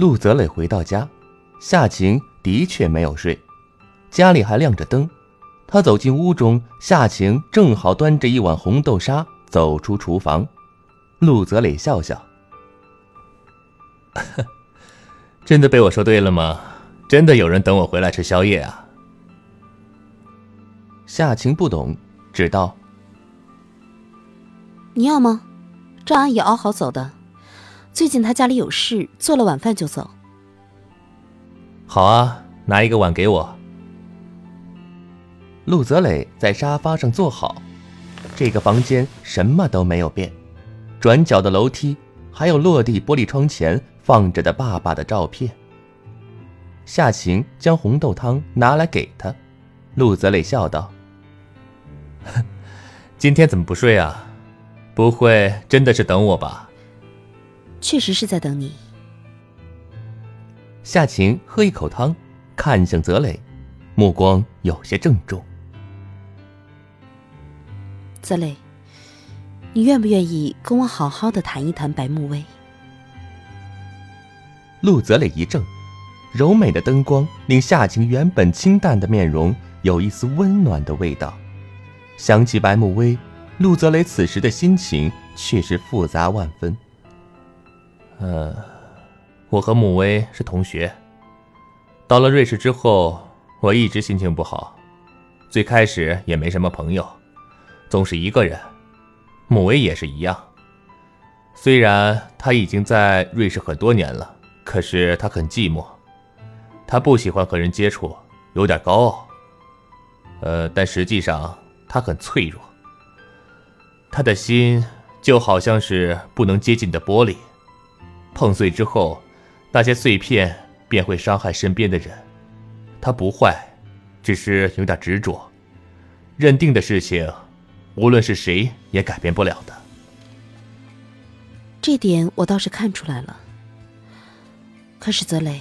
陆泽磊回到家，夏晴的确没有睡，家里还亮着灯。他走进屋中，夏晴正好端着一碗红豆沙走出厨房。陆泽磊笑笑：“ 真的被我说对了吗？真的有人等我回来吃宵夜啊？”夏晴不懂，只道：“你要吗？赵阿姨熬好走的。”最近他家里有事，做了晚饭就走。好啊，拿一个碗给我。陆泽磊在沙发上坐好，这个房间什么都没有变，转角的楼梯，还有落地玻璃窗前放着的爸爸的照片。夏晴将红豆汤拿来给他，陆泽磊笑道：“ 今天怎么不睡啊？不会真的是等我吧？”确实是在等你。夏晴喝一口汤，看向泽磊，目光有些郑重。泽磊，你愿不愿意跟我好好的谈一谈白慕薇？陆泽磊一怔，柔美的灯光令夏晴原本清淡的面容有一丝温暖的味道。想起白慕薇，陆泽磊此时的心情却是复杂万分。嗯，我和穆威是同学。到了瑞士之后，我一直心情不好，最开始也没什么朋友，总是一个人。穆威也是一样。虽然他已经在瑞士很多年了，可是他很寂寞，他不喜欢和人接触，有点高傲。呃，但实际上他很脆弱，他的心就好像是不能接近的玻璃。碰碎之后，那些碎片便会伤害身边的人。他不坏，只是有点执着，认定的事情，无论是谁也改变不了的。这点我倒是看出来了。可是泽磊，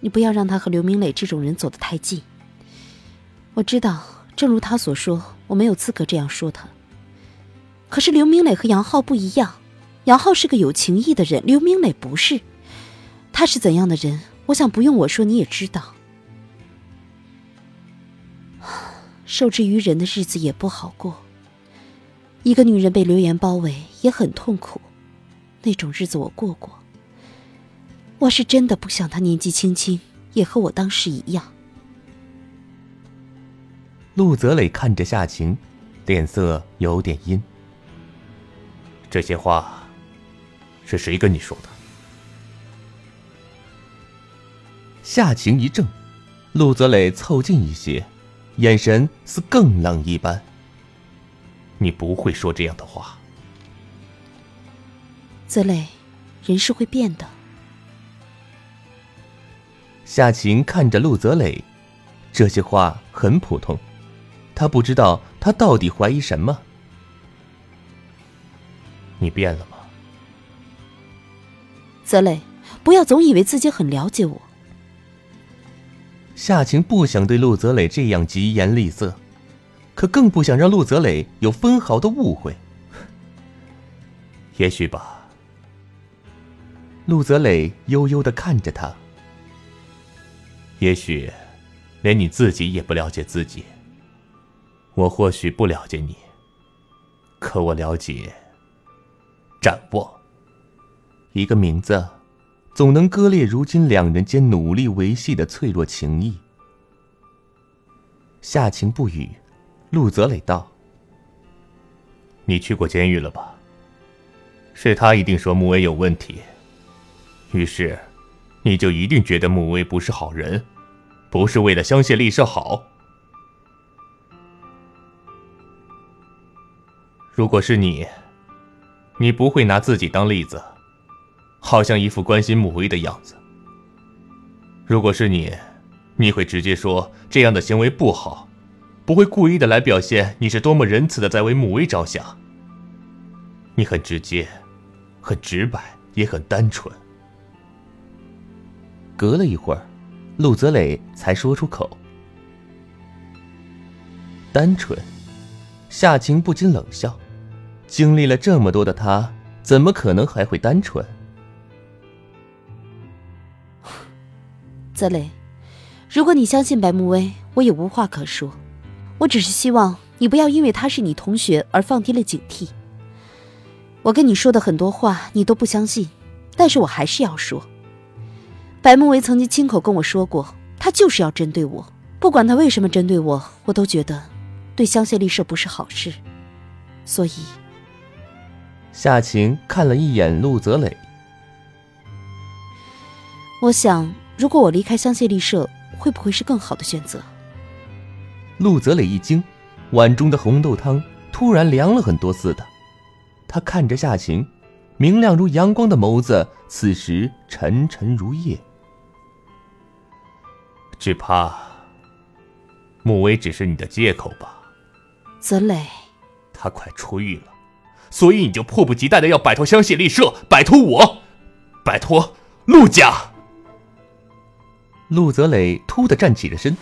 你不要让他和刘明磊这种人走得太近。我知道，正如他所说，我没有资格这样说他。可是刘明磊和杨浩不一样。杨浩是个有情义的人，刘明磊不是。他是怎样的人？我想不用我说你也知道。受制于人的日子也不好过。一个女人被流言包围也很痛苦，那种日子我过过。我是真的不想他年纪轻轻也和我当时一样。陆泽磊看着夏晴，脸色有点阴。这些话。是谁跟你说的？夏晴一怔，陆泽磊凑近一些，眼神似更冷一般。你不会说这样的话，泽磊，人是会变的。夏晴看着陆泽磊，这些话很普通，他不知道他到底怀疑什么。你变了吗？泽磊，不要总以为自己很了解我。夏晴不想对陆泽磊这样疾言厉色，可更不想让陆泽磊有分毫的误会。也许吧。陆泽磊悠悠的看着他。也许，连你自己也不了解自己。我或许不了解你，可我了解。展望。一个名字，总能割裂如今两人间努力维系的脆弱情谊。夏晴不语，陆泽磊道：“你去过监狱了吧？是他一定说穆威有问题，于是。”你就一定觉得穆威不是好人，不是为了香榭丽舍好？如果是你，你不会拿自己当例子，好像一副关心穆威的样子。如果是你，你会直接说这样的行为不好，不会故意的来表现你是多么仁慈的在为穆威着想。你很直接，很直白，也很单纯。隔了一会儿，陆泽磊才说出口：“单纯。”夏晴不禁冷笑。经历了这么多的他，怎么可能还会单纯？泽磊，如果你相信白慕薇，我也无话可说。我只是希望你不要因为他是你同学而放低了警惕。我跟你说的很多话，你都不相信，但是我还是要说。白慕维曾经亲口跟我说过，他就是要针对我。不管他为什么针对我，我都觉得对香榭丽舍不是好事。所以，夏晴看了一眼陆泽磊。我想，如果我离开香榭丽舍，会不会是更好的选择？陆泽磊一惊，碗中的红豆汤突然凉了很多似的。他看着夏晴，明亮如阳光的眸子此时沉沉如夜。只怕，穆威只是你的借口吧？泽磊，他快出狱了，所以你就迫不及待的要摆脱香榭丽舍，摆脱我，摆脱陆家。陆泽磊突的站起了身，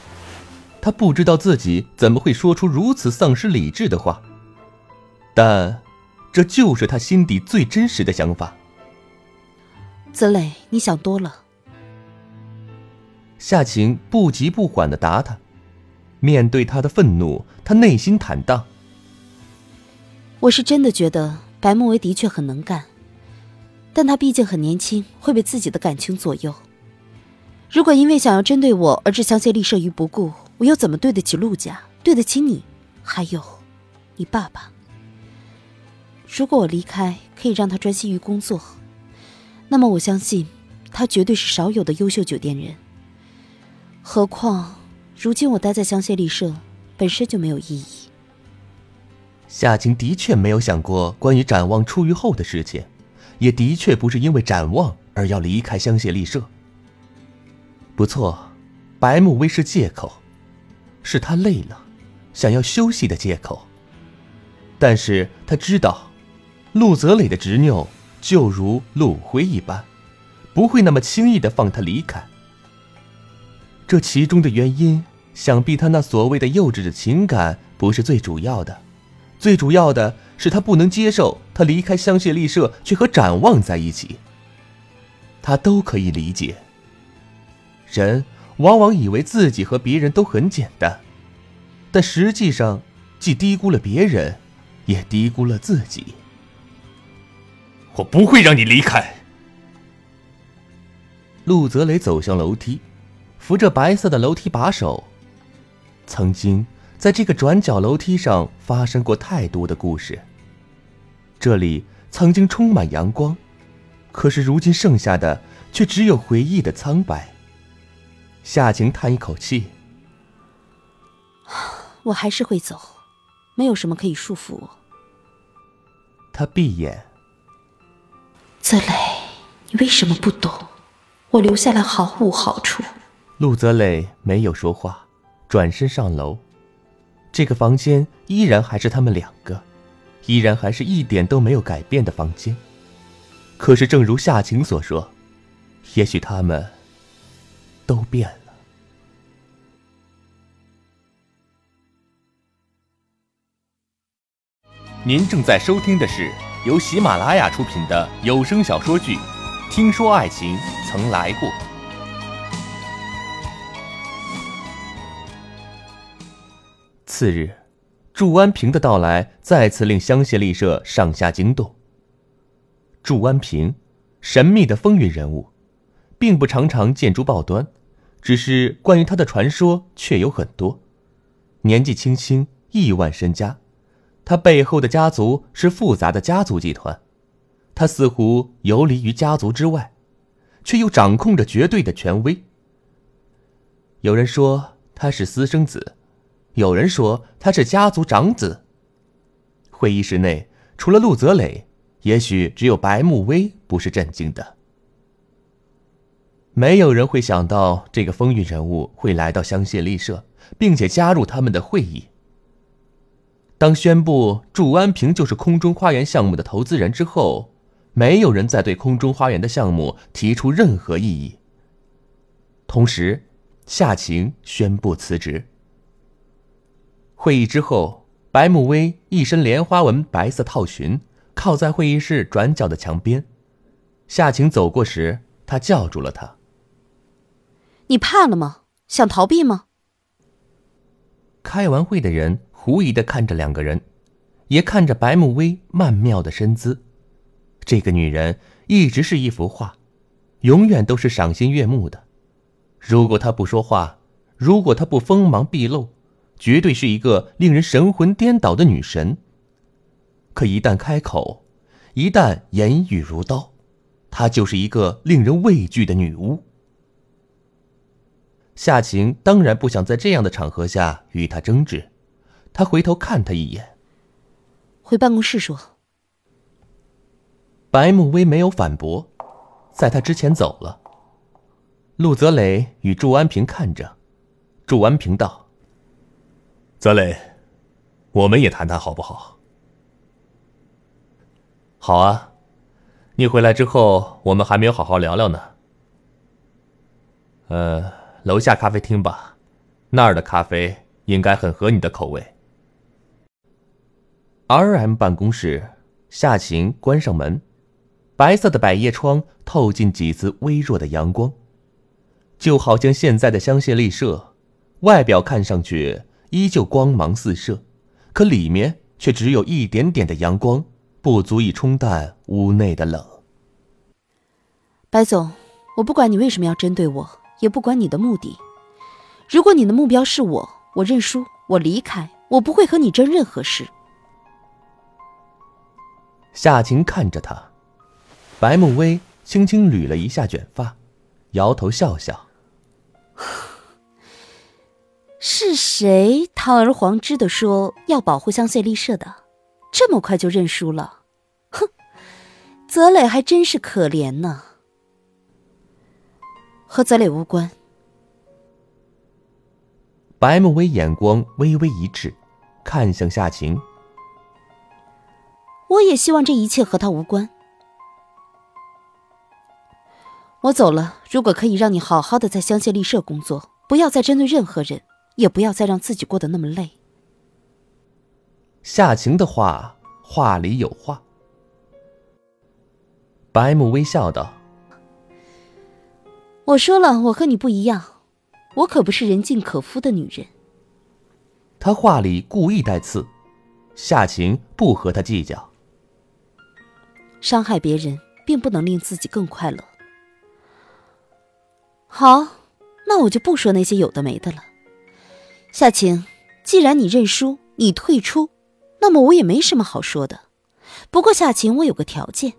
他不知道自己怎么会说出如此丧失理智的话，但这就是他心底最真实的想法。泽磊，你想多了。夏晴不急不缓的答他，面对他的愤怒，他内心坦荡。我是真的觉得白慕维的确很能干，但他毕竟很年轻，会被自己的感情左右。如果因为想要针对我而置香榭丽舍于不顾，我又怎么对得起陆家，对得起你，还有你爸爸？如果我离开可以让他专心于工作，那么我相信他绝对是少有的优秀酒店人。何况，如今我待在香榭丽舍，本身就没有意义。夏晴的确没有想过关于展望出狱后的事情，也的确不是因为展望而要离开香榭丽舍。不错，白慕薇是借口，是他累了，想要休息的借口。但是他知道，陆泽磊的执拗就如陆辉一般，不会那么轻易的放他离开。这其中的原因，想必他那所谓的幼稚的情感不是最主要的，最主要的是他不能接受他离开香榭丽舍去和展望在一起。他都可以理解。人往往以为自己和别人都很简单，但实际上既低估了别人，也低估了自己。我不会让你离开。陆泽雷走向楼梯。扶着白色的楼梯把手，曾经在这个转角楼梯上发生过太多的故事。这里曾经充满阳光，可是如今剩下的却只有回忆的苍白。夏晴叹一口气：“ 我还是会走，没有什么可以束缚我。”他闭眼。泽磊，你为什么不懂？我留下来毫无好处。陆泽磊没有说话，转身上楼。这个房间依然还是他们两个，依然还是一点都没有改变的房间。可是，正如夏晴所说，也许他们都变了。您正在收听的是由喜马拉雅出品的有声小说剧《听说爱情曾来过》。次日，祝安平的到来再次令香榭丽舍上下惊动。祝安平，神秘的风云人物，并不常常见诸报端，只是关于他的传说却有很多。年纪轻轻，亿万身家，他背后的家族是复杂的家族集团，他似乎游离于家族之外，却又掌控着绝对的权威。有人说他是私生子。有人说他是家族长子。会议室内，除了陆泽磊，也许只有白慕薇不是震惊的。没有人会想到这个风云人物会来到香榭丽舍，并且加入他们的会议。当宣布祝安平就是空中花园项目的投资人之后，没有人再对空中花园的项目提出任何异议。同时，夏晴宣布辞职。会议之后，白慕薇一身莲花纹白色套裙，靠在会议室转角的墙边。夏晴走过时，他叫住了她：“你怕了吗？想逃避吗？”开完会的人狐疑的看着两个人，也看着白慕薇曼妙的身姿。这个女人一直是一幅画，永远都是赏心悦目的。如果她不说话，如果她不锋芒毕露。绝对是一个令人神魂颠倒的女神。可一旦开口，一旦言语如刀，她就是一个令人畏惧的女巫。夏晴当然不想在这样的场合下与他争执，他回头看他一眼，回办公室说。白慕薇没有反驳，在他之前走了。陆泽磊与祝安平看着，祝安平道。泽磊，我们也谈谈好不好？好啊，你回来之后，我们还没有好好聊聊呢。呃，楼下咖啡厅吧，那儿的咖啡应该很合你的口味。R M 办公室，夏晴关上门，白色的百叶窗透进几丝微弱的阳光，就好像现在的香榭丽舍，外表看上去。依旧光芒四射，可里面却只有一点点的阳光，不足以冲淡屋内的冷。白总，我不管你为什么要针对我，也不管你的目的。如果你的目标是我，我认输，我离开，我不会和你争任何事。夏晴看着他，白慕薇轻轻捋了一下卷发，摇头笑笑。是谁堂而皇之的说要保护香榭丽舍的？这么快就认输了？哼，泽磊还真是可怜呢。和泽磊无关。白慕薇眼光微微一滞，看向夏晴。我也希望这一切和他无关。我走了。如果可以让你好好的在香榭丽舍工作，不要再针对任何人。也不要再让自己过得那么累。夏晴的话，话里有话。白慕微笑道：“我说了，我和你不一样，我可不是人尽可夫的女人。”他话里故意带刺，夏晴不和他计较。伤害别人，并不能令自己更快乐。好，那我就不说那些有的没的了。夏晴，既然你认输，你退出，那么我也没什么好说的。不过夏晴，我有个条件。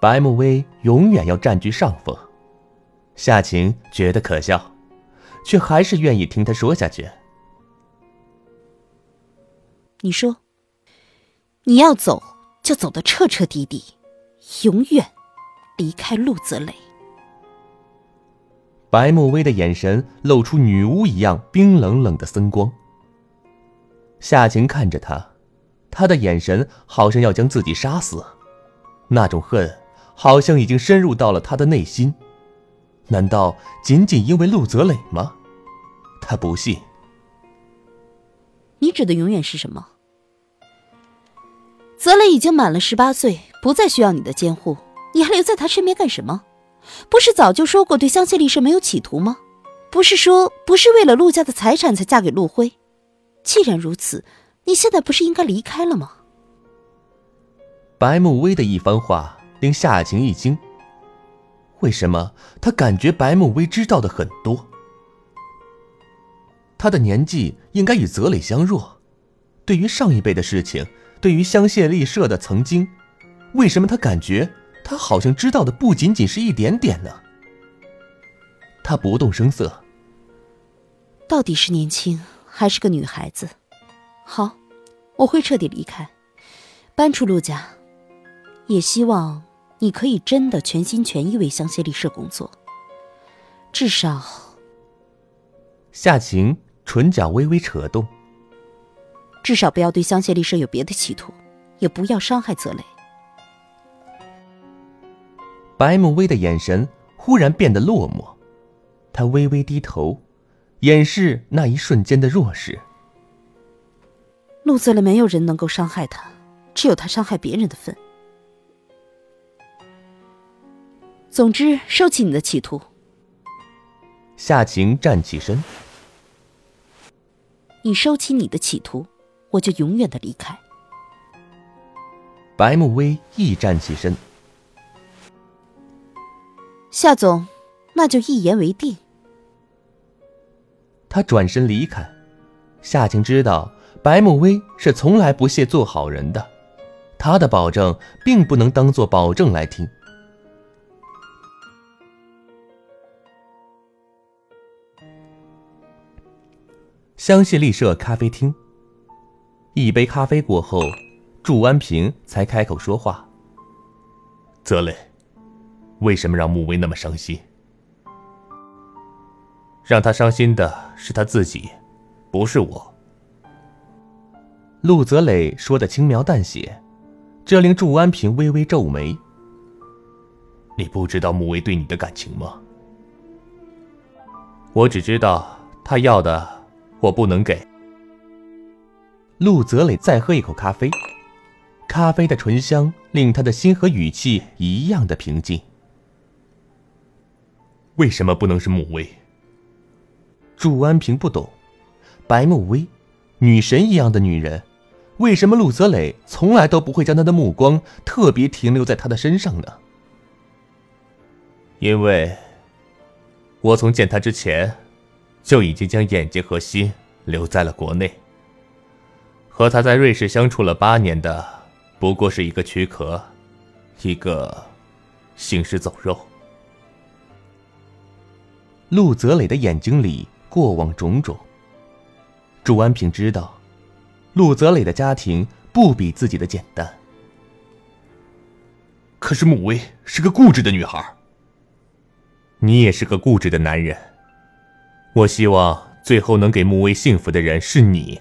白慕薇永远要占据上风。夏晴觉得可笑，却还是愿意听他说下去。你说，你要走就走得彻彻底底，永远离开陆泽磊。白慕薇的眼神露出女巫一样冰冷冷的森光。夏晴看着他，他的眼神好像要将自己杀死，那种恨好像已经深入到了他的内心。难道仅仅因为陆泽磊吗？他不信。你指的永远是什么？泽磊已经满了十八岁，不再需要你的监护，你还留在他身边干什么？不是早就说过对香榭丽舍没有企图吗？不是说不是为了陆家的财产才嫁给陆辉？既然如此，你现在不是应该离开了吗？白慕薇的一番话令夏晴一惊。为什么他感觉白慕薇知道的很多？他的年纪应该与泽磊相若，对于上一辈的事情，对于香榭丽舍的曾经，为什么他感觉他好像知道的不仅仅是一点点呢？他不动声色。到底是年轻还是个女孩子？好，我会彻底离开，搬出陆家，也希望。你可以真的全心全意为香榭丽舍工作，至少。夏晴唇角微微扯动。至少不要对香榭丽舍有别的企图，也不要伤害泽雷。白慕薇的眼神忽然变得落寞，她微微低头，掩饰那一瞬间的弱势。陆泽雷没有人能够伤害他，只有他伤害别人的份。总之，收起你的企图。夏晴站起身。你收起你的企图，我就永远的离开。白慕薇亦站起身。夏总，那就一言为定。他转身离开。夏晴知道白慕薇是从来不屑做好人的，他的保证并不能当做保证来听。香榭丽舍咖啡厅。一杯咖啡过后，祝安平才开口说话：“泽磊，为什么让穆威那么伤心？让他伤心的是他自己，不是我。”陆泽磊说的轻描淡写，这令祝安平微微皱眉：“你不知道穆威对你的感情吗？我只知道他要的。”我不能给。陆泽磊再喝一口咖啡，咖啡的醇香令他的心和语气一样的平静。为什么不能是穆薇？祝安平不懂，白慕薇，女神一样的女人，为什么陆泽磊从来都不会将他的目光特别停留在她的身上呢？因为，我从见他之前。就已经将眼睛和心留在了国内。和他在瑞士相处了八年的，不过是一个躯壳，一个行尸走肉。陆泽磊的眼睛里过往种种。朱安平知道，陆泽磊的家庭不比自己的简单。可是穆薇是个固执的女孩，你也是个固执的男人。我希望最后能给穆威幸福的人是你。”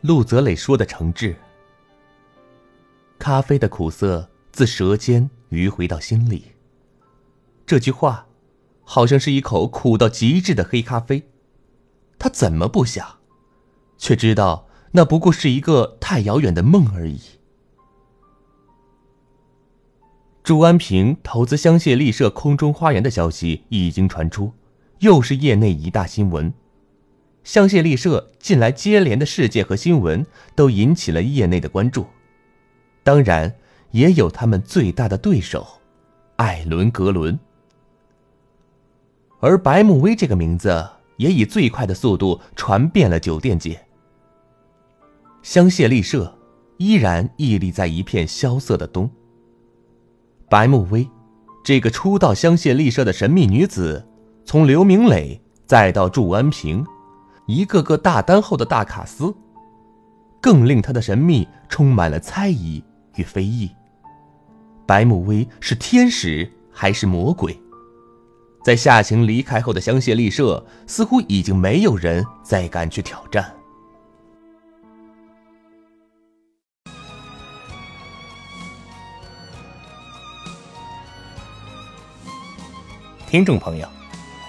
陆泽磊说的诚挚。咖啡的苦涩自舌尖迂回到心里。这句话，好像是一口苦到极致的黑咖啡。他怎么不想，却知道那不过是一个太遥远的梦而已。朱安平投资香榭丽舍空中花园的消息已经传出。又是业内一大新闻，香榭丽舍近来接连的事件和新闻都引起了业内的关注，当然也有他们最大的对手，艾伦格伦。而白慕薇这个名字也以最快的速度传遍了酒店界。香榭丽舍依然屹立在一片萧瑟的冬。白慕薇，这个初到香榭丽舍的神秘女子，从刘明磊再到祝安平，一个个大单后的大卡司，更令他的神秘充满了猜疑与非议。白慕薇是天使还是魔鬼？在夏晴离开后的香榭丽舍，似乎已经没有人再敢去挑战。听众朋友，